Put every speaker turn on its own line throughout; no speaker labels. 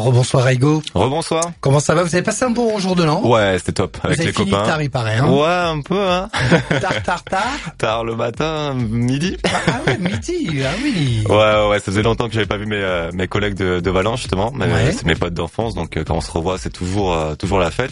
Rebonsoir Raigo.
Rebonsoir.
Comment ça va? Vous avez passé un bon jour de l'an?
Ouais, c'était top avec
Vous avez
les
fini
copains.
tard, il paraît. Hein
Ouais, un peu, hein.
tard, tard, tard.
Tard le matin, midi.
Ah ouais, midi, ah oui.
Ouais, ouais, ça faisait longtemps que j'avais pas vu mes, euh, mes collègues de, de Valence justement. Mais,
Ouais.
C'est mes potes d'enfance, donc euh, quand on se revoit, c'est toujours euh, toujours la fête.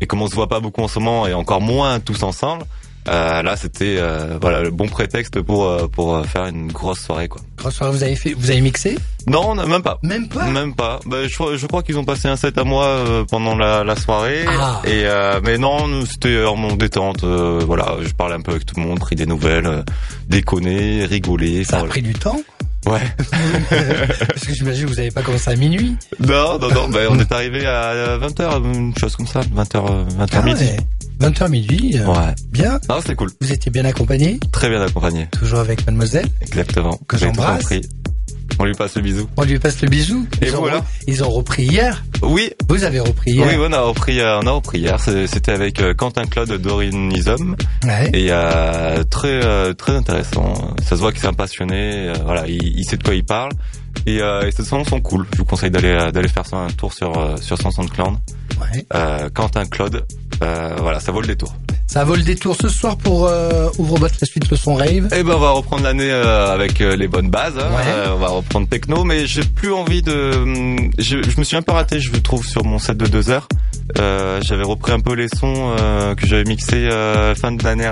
Et comme on se voit pas beaucoup en ce moment et encore moins tous ensemble, euh, là c'était euh, voilà le bon prétexte pour euh, pour euh, faire une grosse soirée quoi.
Grosse soirée, vous avez fait, vous avez mixé?
Non, même pas.
Même pas?
Même pas. Bah, je, crois- je crois qu'ils ont passé un set à moi euh, pendant la, la soirée.
Ah.
Et euh, mais non, nous c'était en mon détente. euh, voilà, je parlais un peu avec tout le monde, pris des nouvelles, euh, déconner, rigoler.
Ça a pris du temps?
Ouais.
Parce que j'imagine que vous n'avez pas commencé à minuit?
non, non, non. bah, on est arrivé à 20h, une chose comme ça, 20h, 20h
Ah
midi.
ouais. 20h midi. euh,
Ouais.
Bien.
Non, c'était cool.
Vous étiez bien accompagné
Très bien accompagné.
Toujours avec mademoiselle
Exactement.
Que j'embrasse.
On lui passe le bisou.
On lui passe le bisou.
Et
Ils ont
voilà.
Ils ont repris hier.
Oui,
Vous avez repris hier.
oui, on a repris, euh, on a repris hier. C'est- C'était avec euh, Quentin Claude Dorinism.
Ouais.
Et euh, très très intéressant. Ça se voit qu'il c'est un passionné. voilà, il, il sait de quoi il parle. Et, euh, et ces sons sont cool. Je vous conseille d'aller d'aller faire un tour sur sur son SoundCloud.
Ouais.
Euh, Quentin Claude. Euh, voilà, ça vaut le détour.
Ça vaut le détour ce soir pour euh, Ouvre-boîte la suite le son rave.
Et ben on va reprendre l'année euh, avec euh, les bonnes bases. hein.
Ouais.
Euh, on va reprendre techno, mais j'ai plus envie de. hum, Je, je me suis un peu raté, je trouve, sur mon set de deux heures. Euh, j'avais repris un peu les sons euh, que j'avais mixés euh, fin de l'année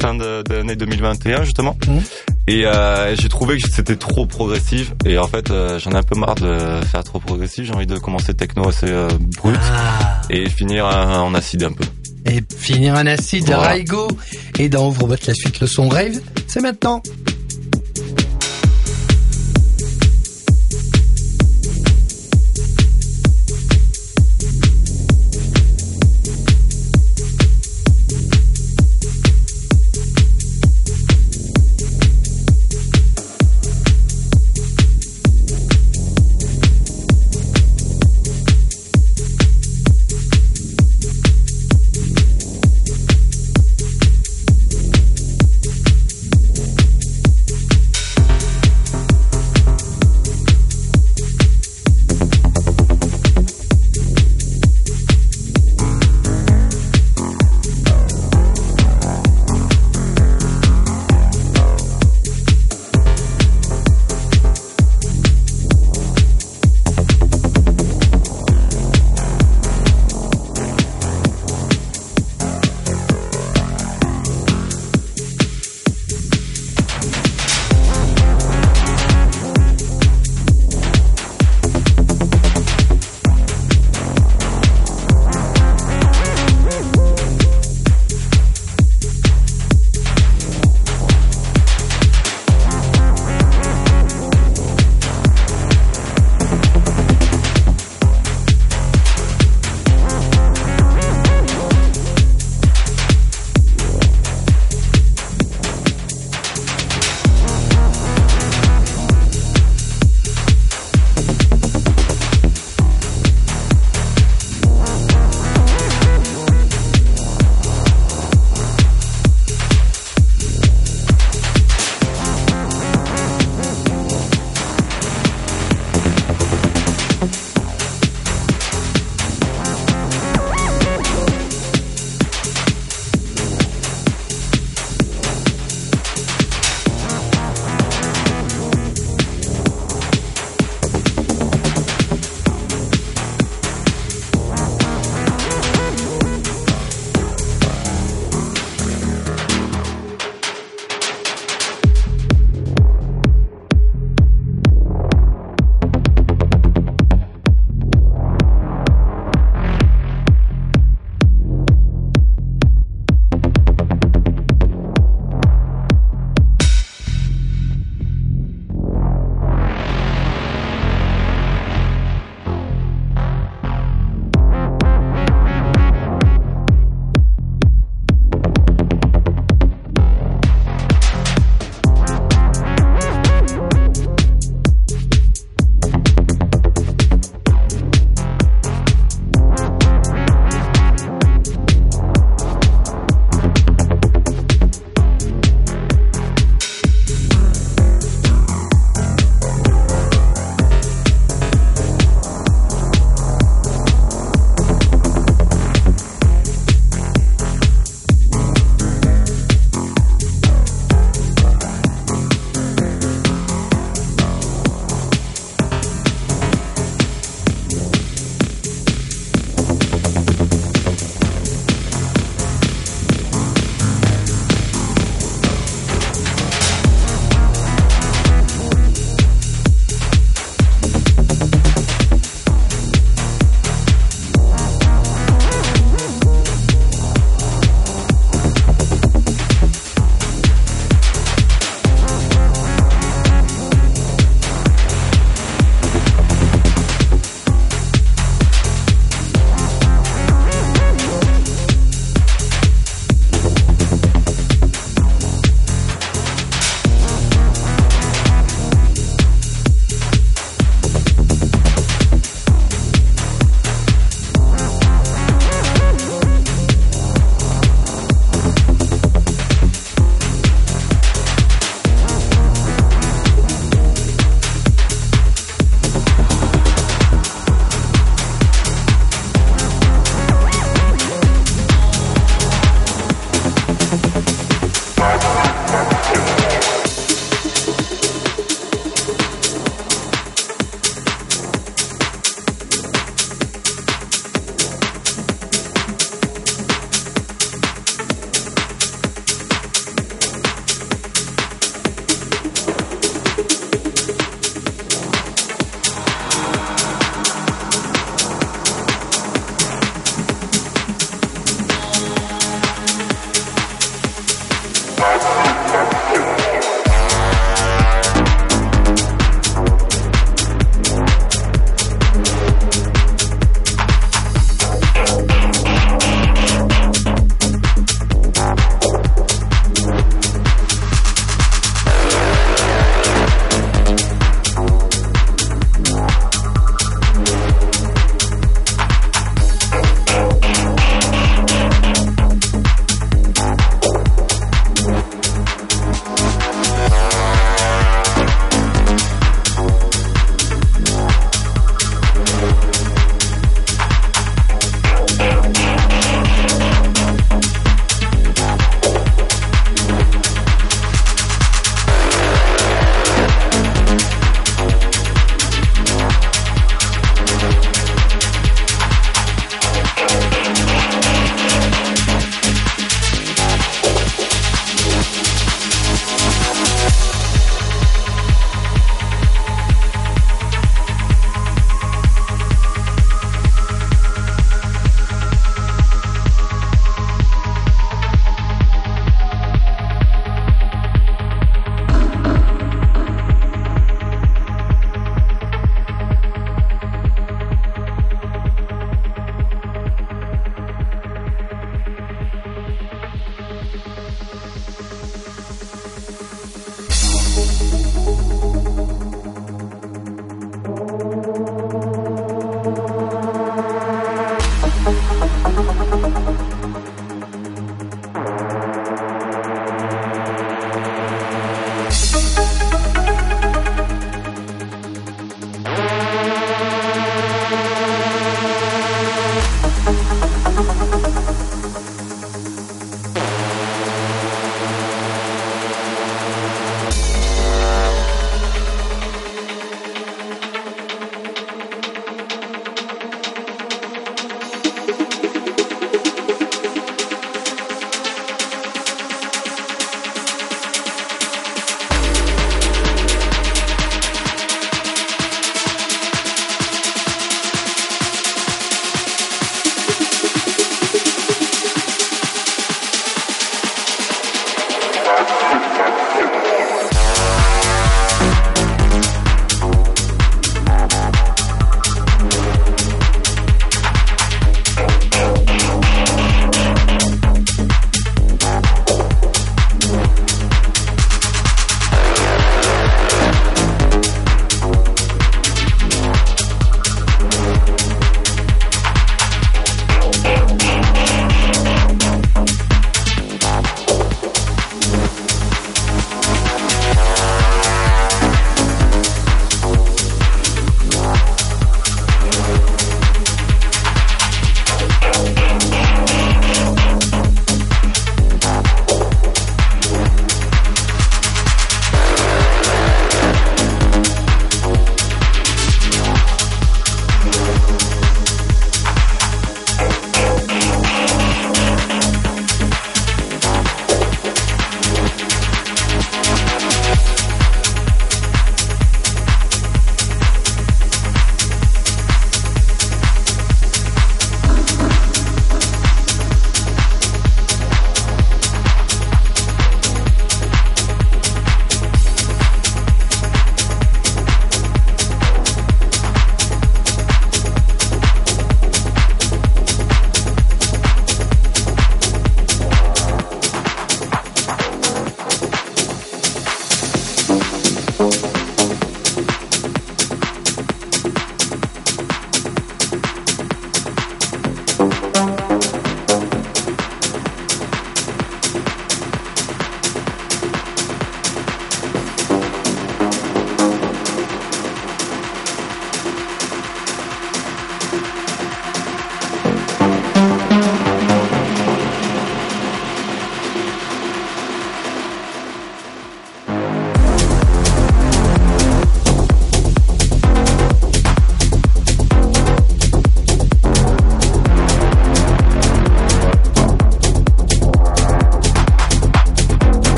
fin de, de l'année 2021 justement.
Mhm.
Et euh, j'ai trouvé que c'était trop progressif. Et en fait, euh, j'en ai un peu marre de faire trop progressif. J'ai envie de commencer techno assez euh, brut
Ah.
Et finir en acide un peu.
Et finir un acide
Voilà.
Raigo. Et dans Ouvre-boîte la suite le son rave, c'est maintenant.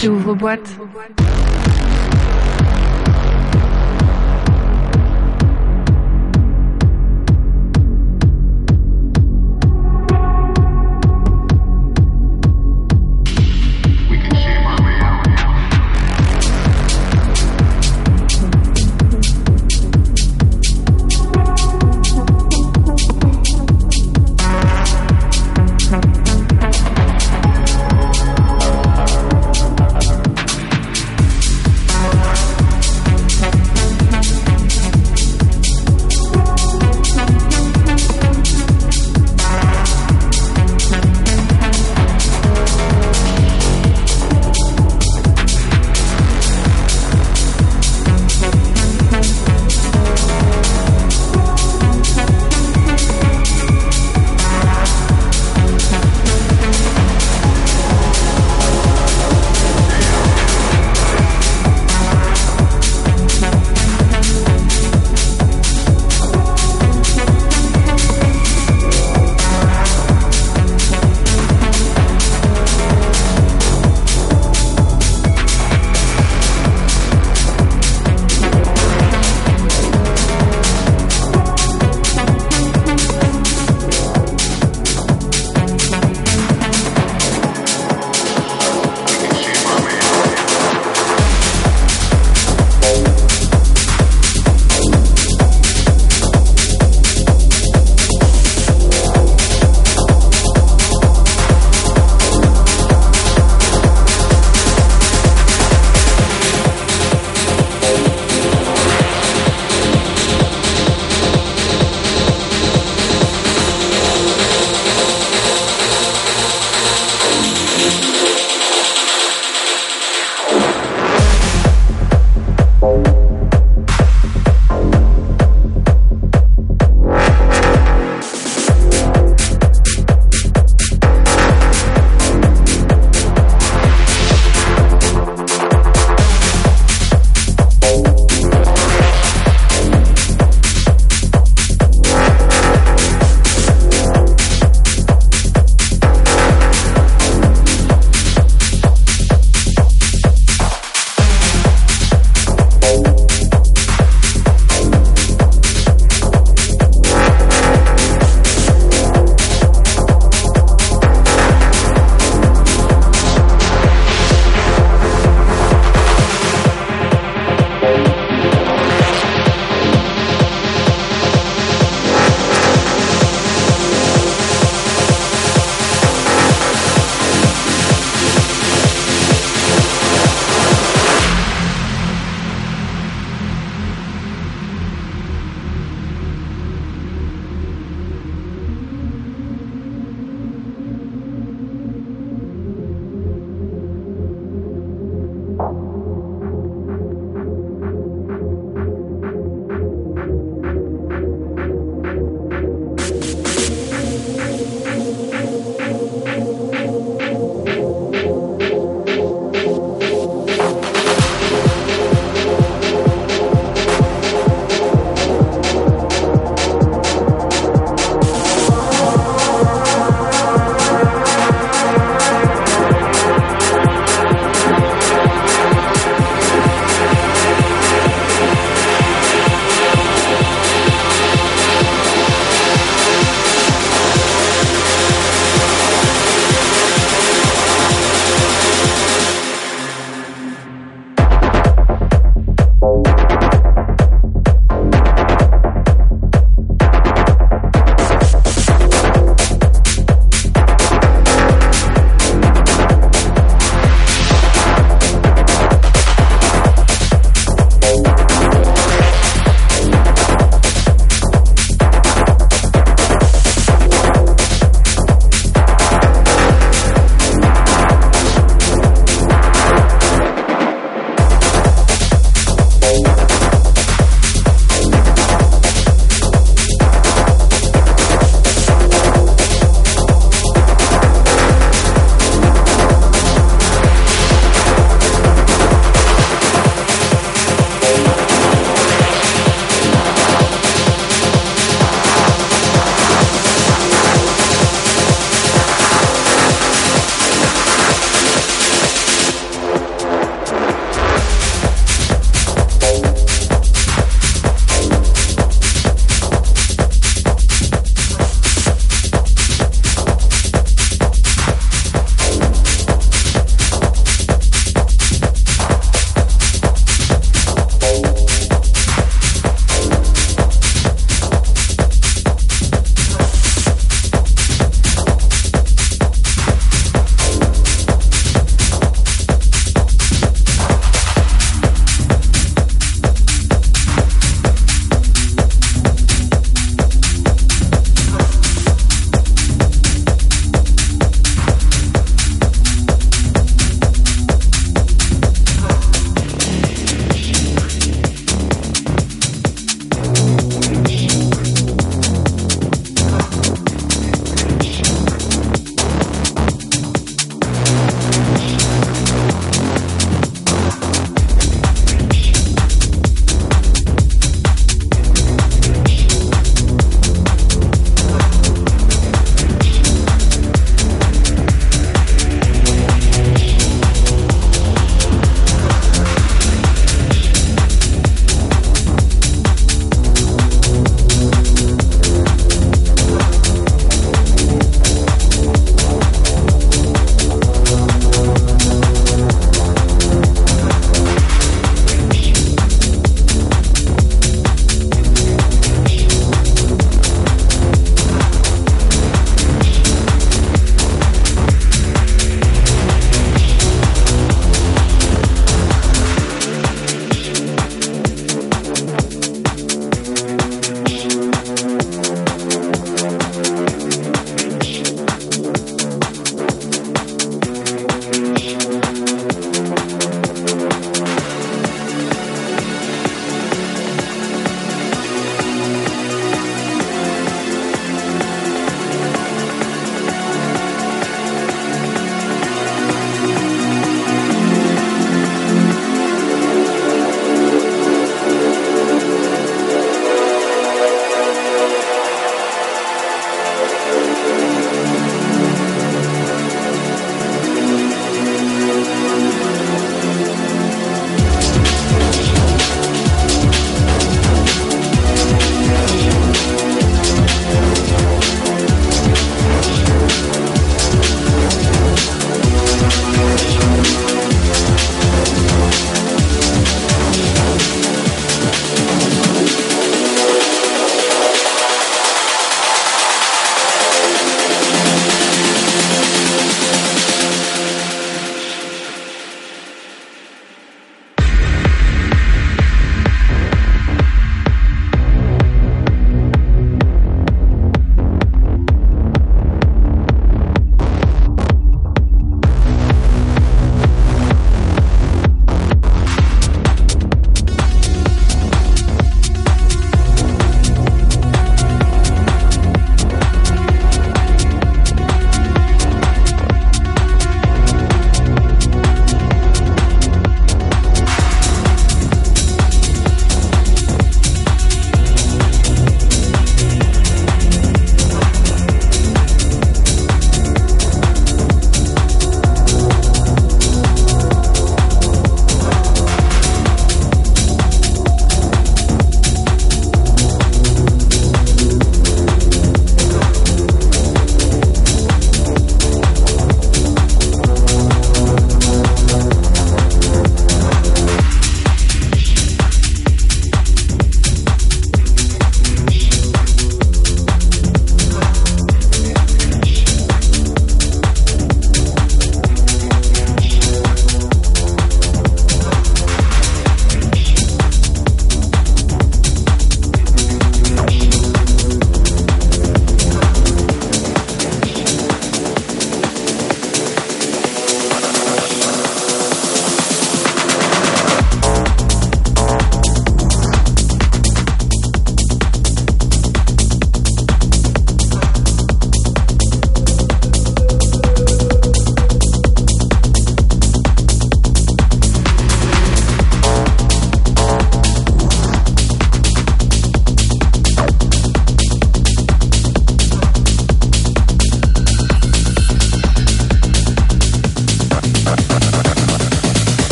Rage.
J'ouvre boîte.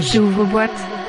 J'ouvre boîte.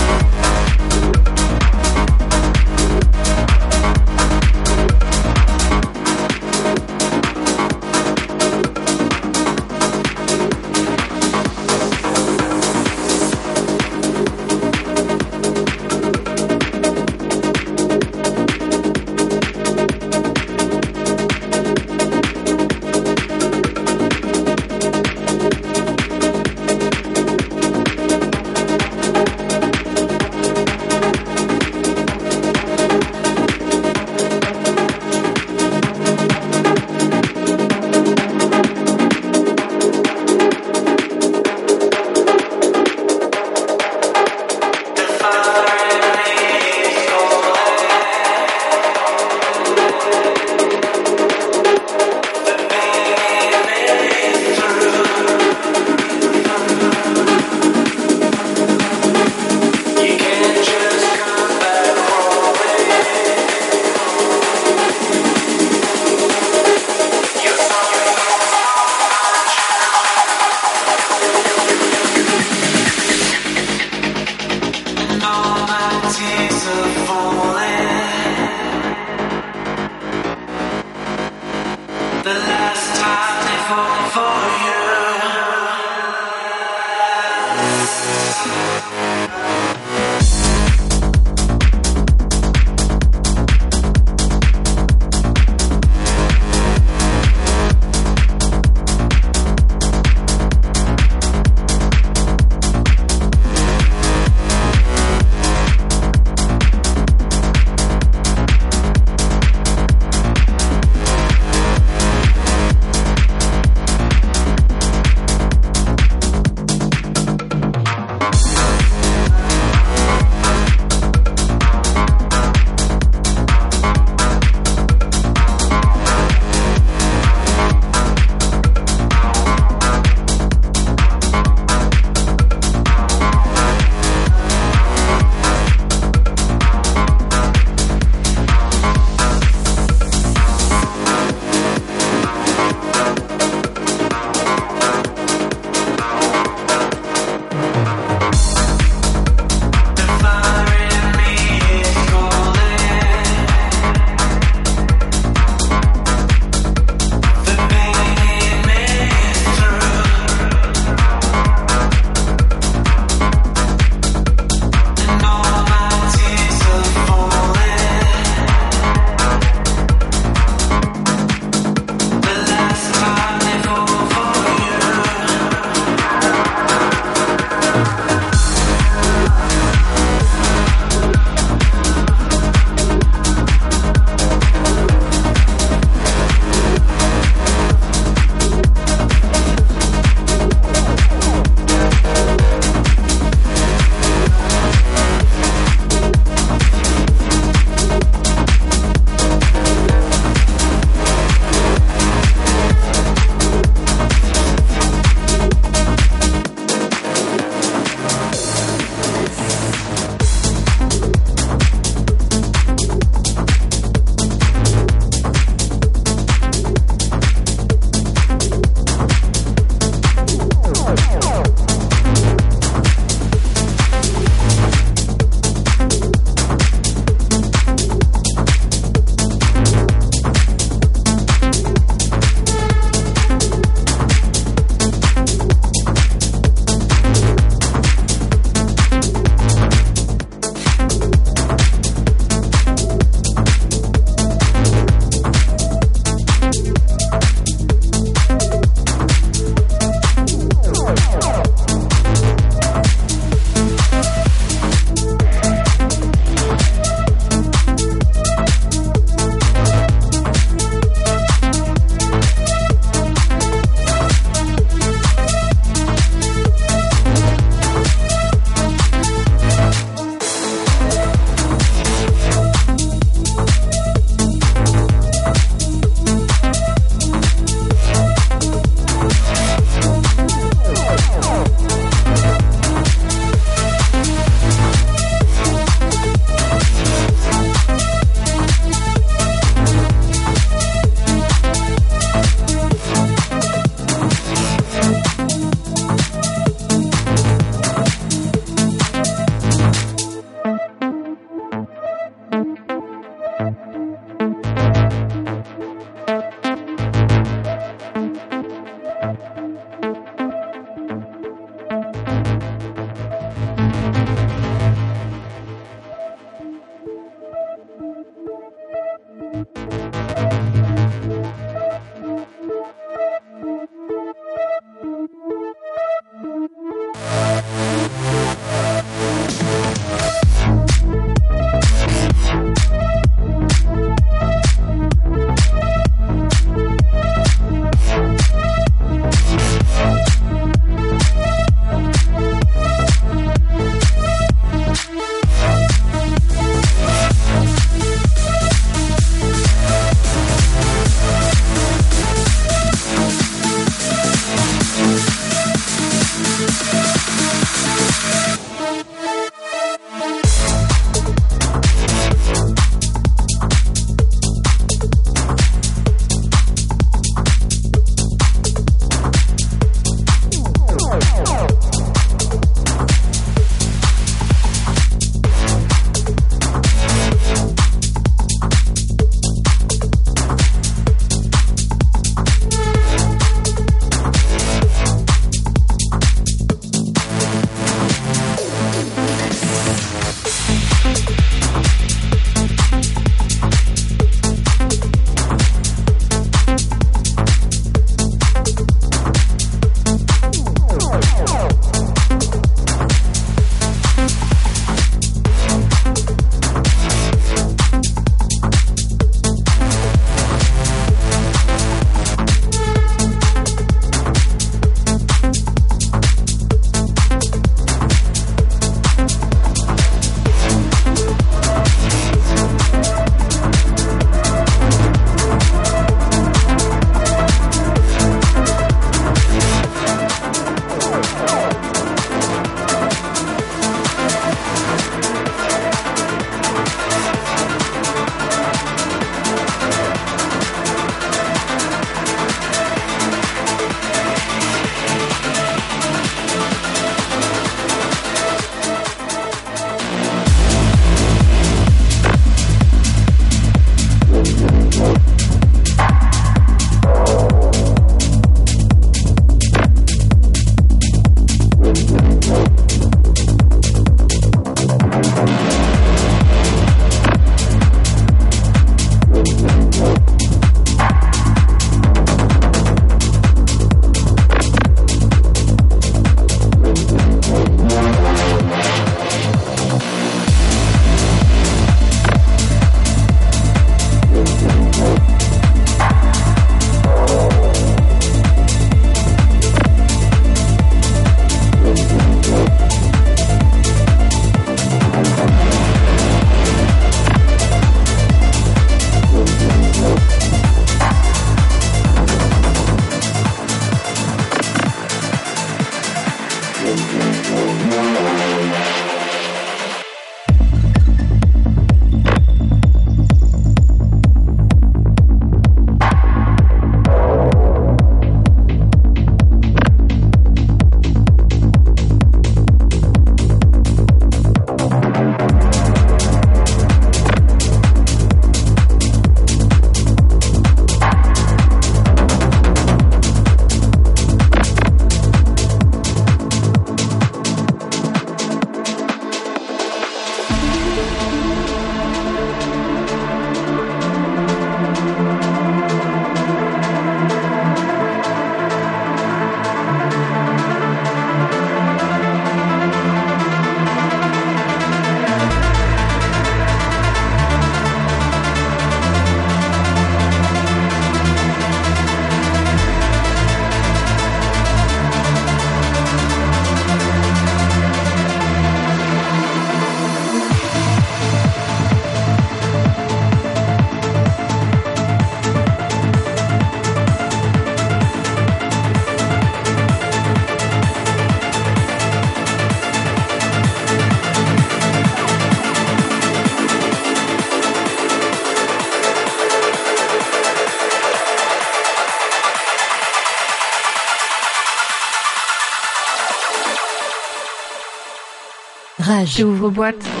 J'ouvre boîte.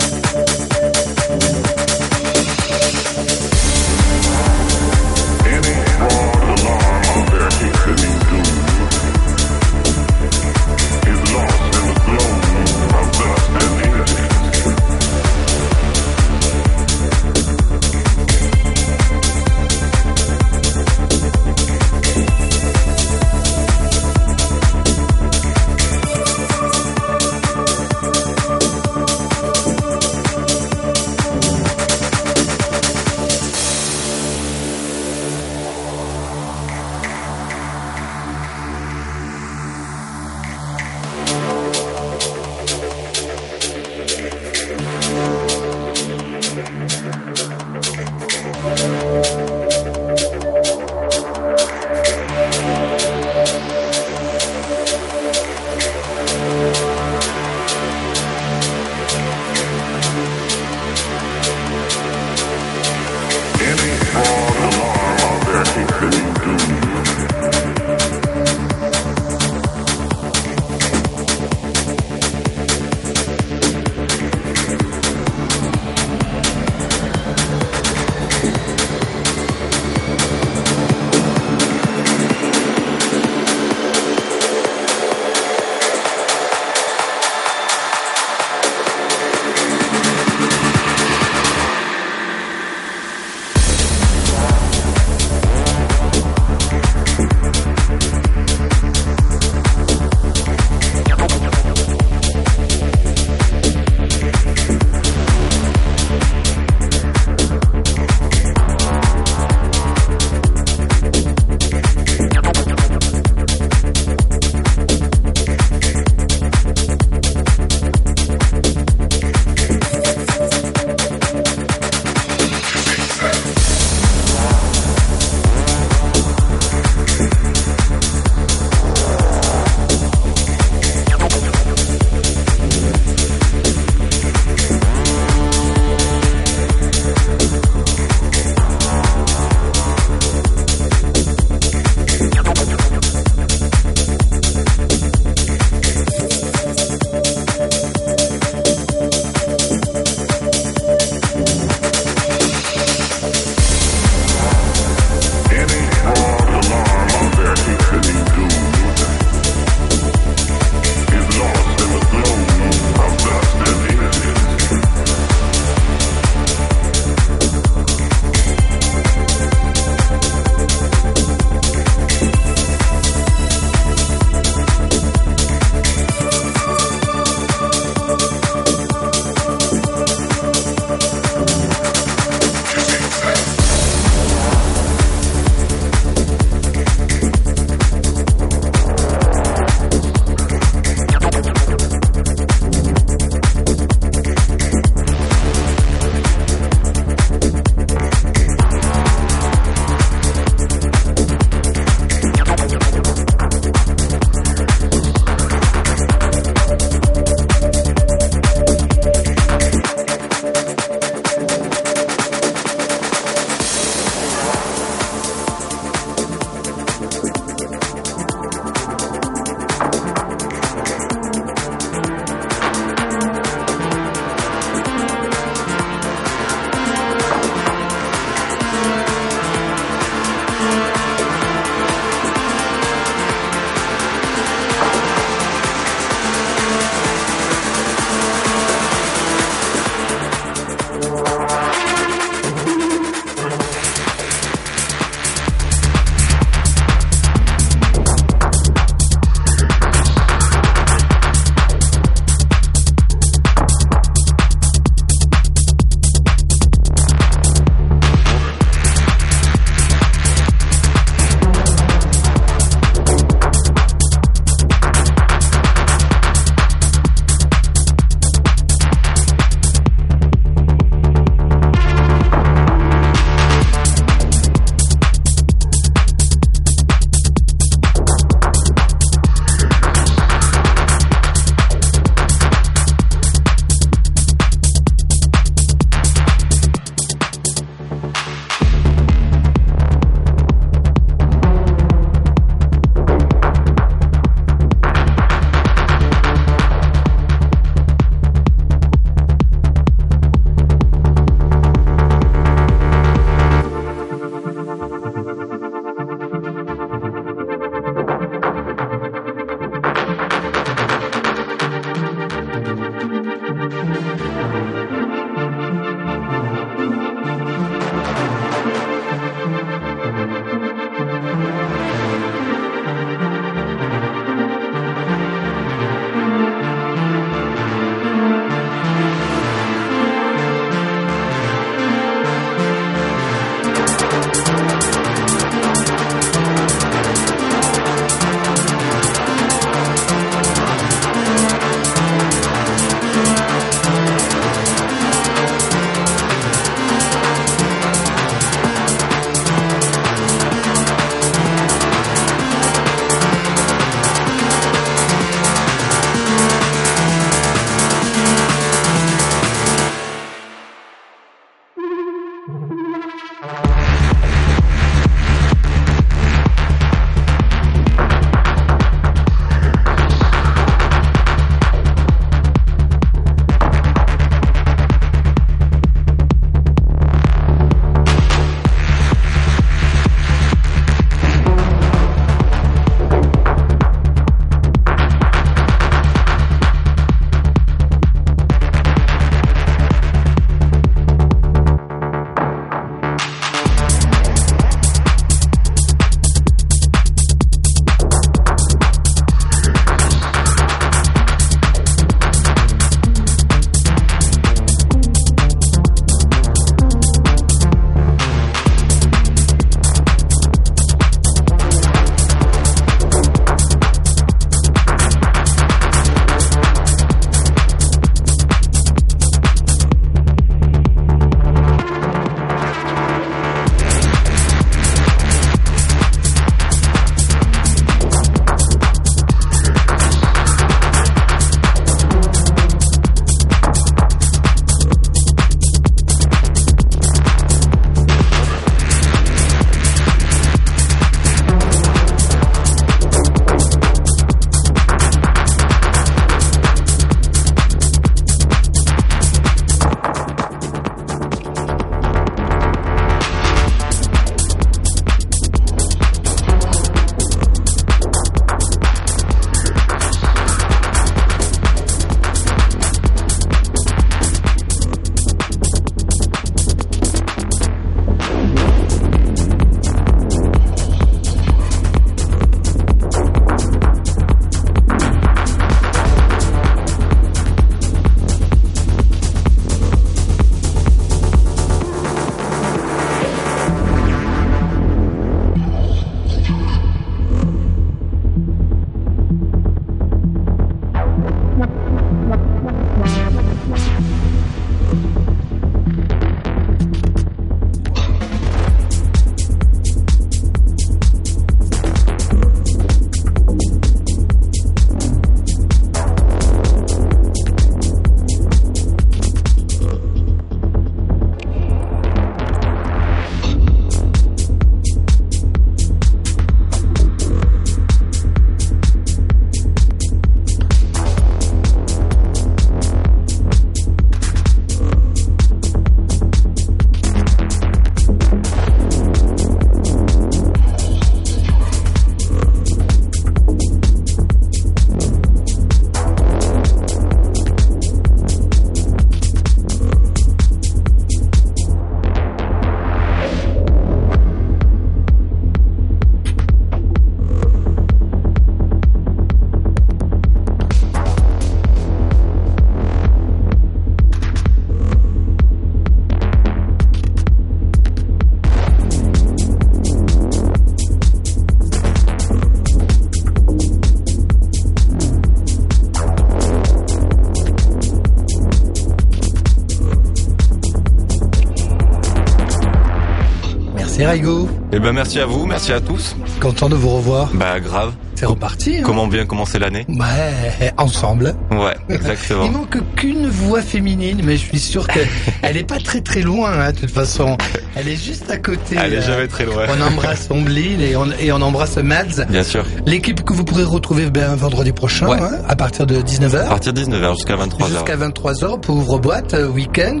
Eh ben merci à vous, merci à tous.
Content de vous revoir.
Bah grave.
C'est reparti. Hein
Comment bien commencer l'année
Ouais, ensemble.
Ouais, exactement.
Il manque qu'une voix féminine, mais je suis sûr qu'elle est pas très très loin, hein, de toute façon. Elle est juste à côté.
Elle est jamais très loin.
On embrasse Omblin et on, et on embrasse Mads.
Bien sûr.
L'équipe que vous pourrez retrouver ben, vendredi prochain,
Ouais.
hein, à partir de 19h.
À partir de 19h jusqu'à 23h.
Jusqu'à 23h pour ouvre-boîte euh, week-end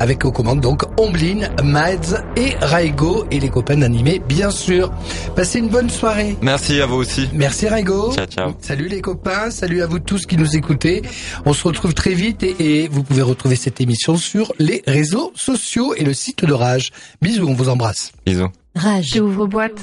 avec aux commandes donc Omblin, Mads et Raigo et les copains d'animé bien sûr. Passez une bonne soirée.
Merci à vous aussi.
Merci Raigo.
Ciao, ciao.
Salut les copains, salut à vous tous qui nous écoutez. On se retrouve très vite et, et vous pouvez retrouver cette émission sur les réseaux sociaux et le site de Rage. Bisous, on vous embrasse.
Bisous.
Rage. J'ouvre boîte.